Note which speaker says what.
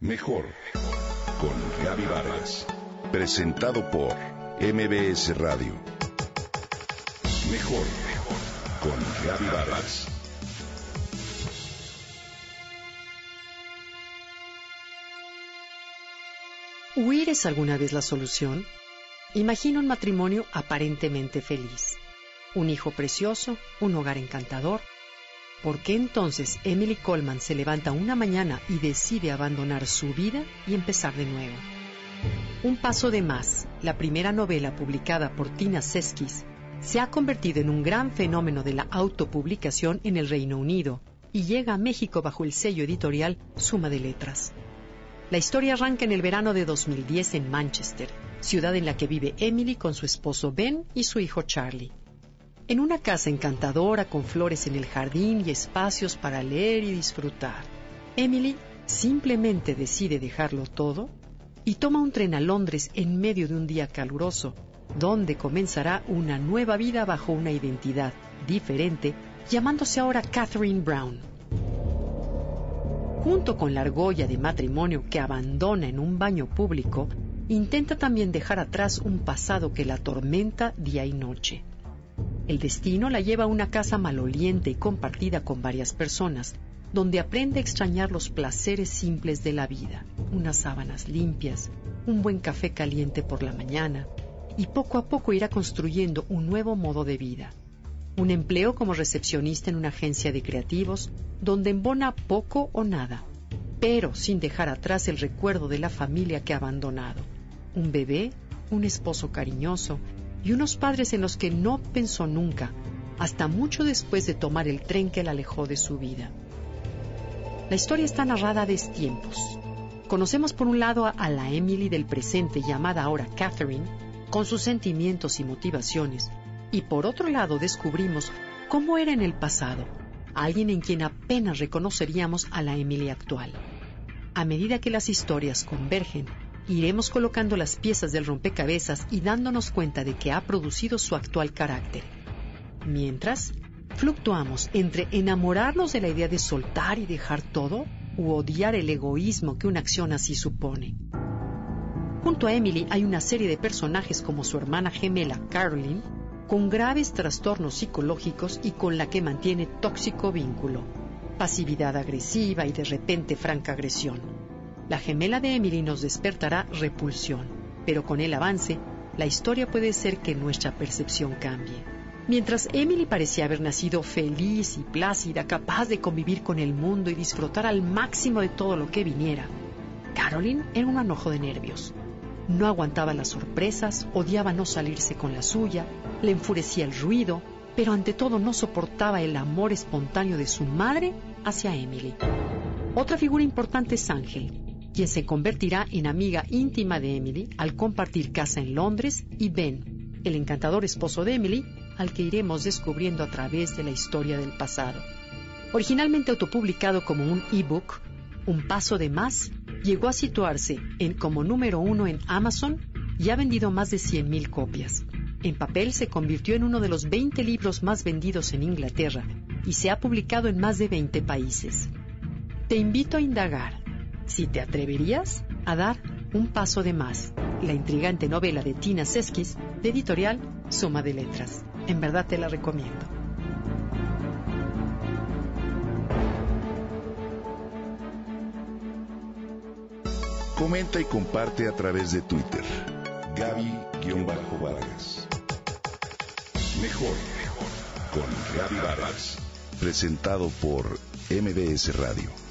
Speaker 1: Mejor con Gaby Vargas. Presentado por MBS Radio. Mejor con Gaby Vargas.
Speaker 2: ¿Huir es alguna vez la solución? Imagina un matrimonio aparentemente feliz. Un hijo precioso, un hogar encantador, ¿Por qué entonces Emily Coleman se levanta una mañana y decide abandonar su vida y empezar de nuevo? Un paso de más, la primera novela publicada por Tina Seskis, se ha convertido en un gran fenómeno de la autopublicación en el Reino Unido y llega a México bajo el sello editorial Suma de Letras. La historia arranca en el verano de 2010 en Manchester, ciudad en la que vive Emily con su esposo Ben y su hijo Charlie. En una casa encantadora con flores en el jardín y espacios para leer y disfrutar, Emily simplemente decide dejarlo todo y toma un tren a Londres en medio de un día caluroso, donde comenzará una nueva vida bajo una identidad diferente, llamándose ahora Catherine Brown. Junto con la argolla de matrimonio que abandona en un baño público, intenta también dejar atrás un pasado que la atormenta día y noche. El destino la lleva a una casa maloliente y compartida con varias personas, donde aprende a extrañar los placeres simples de la vida, unas sábanas limpias, un buen café caliente por la mañana, y poco a poco irá construyendo un nuevo modo de vida. Un empleo como recepcionista en una agencia de creativos, donde embona poco o nada, pero sin dejar atrás el recuerdo de la familia que ha abandonado. Un bebé, un esposo cariñoso y unos padres en los que no pensó nunca, hasta mucho después de tomar el tren que la alejó de su vida. La historia está narrada a destiempos. Conocemos por un lado a la Emily del presente llamada ahora Catherine, con sus sentimientos y motivaciones, y por otro lado descubrimos cómo era en el pasado, alguien en quien apenas reconoceríamos a la Emily actual. A medida que las historias convergen, iremos colocando las piezas del rompecabezas y dándonos cuenta de que ha producido su actual carácter. Mientras, fluctuamos entre enamorarnos de la idea de soltar y dejar todo u odiar el egoísmo que una acción así supone. Junto a Emily hay una serie de personajes como su hermana gemela Caroline, con graves trastornos psicológicos y con la que mantiene tóxico vínculo, pasividad agresiva y de repente franca agresión la gemela de Emily nos despertará repulsión, pero con el avance, la historia puede ser que nuestra percepción cambie. Mientras Emily parecía haber nacido feliz y plácida, capaz de convivir con el mundo y disfrutar al máximo de todo lo que viniera, Caroline era un anojo de nervios. No aguantaba las sorpresas, odiaba no salirse con la suya, le enfurecía el ruido, pero ante todo no soportaba el amor espontáneo de su madre hacia Emily. Otra figura importante es Ángel, quien se convertirá en amiga íntima de Emily al compartir casa en Londres, y Ben, el encantador esposo de Emily, al que iremos descubriendo a través de la historia del pasado. Originalmente autopublicado como un ebook, Un Paso de Más llegó a situarse en, como número uno en Amazon y ha vendido más de 100.000 copias. En papel se convirtió en uno de los 20 libros más vendidos en Inglaterra y se ha publicado en más de 20 países. Te invito a indagar si te atreverías a dar un paso de más. La intrigante novela de Tina Seskis, de editorial Suma de Letras. En verdad te la recomiendo.
Speaker 1: Comenta y comparte a través de Twitter. Gaby-Vargas. Mejor con Gaby Vargas. Presentado por MBS Radio.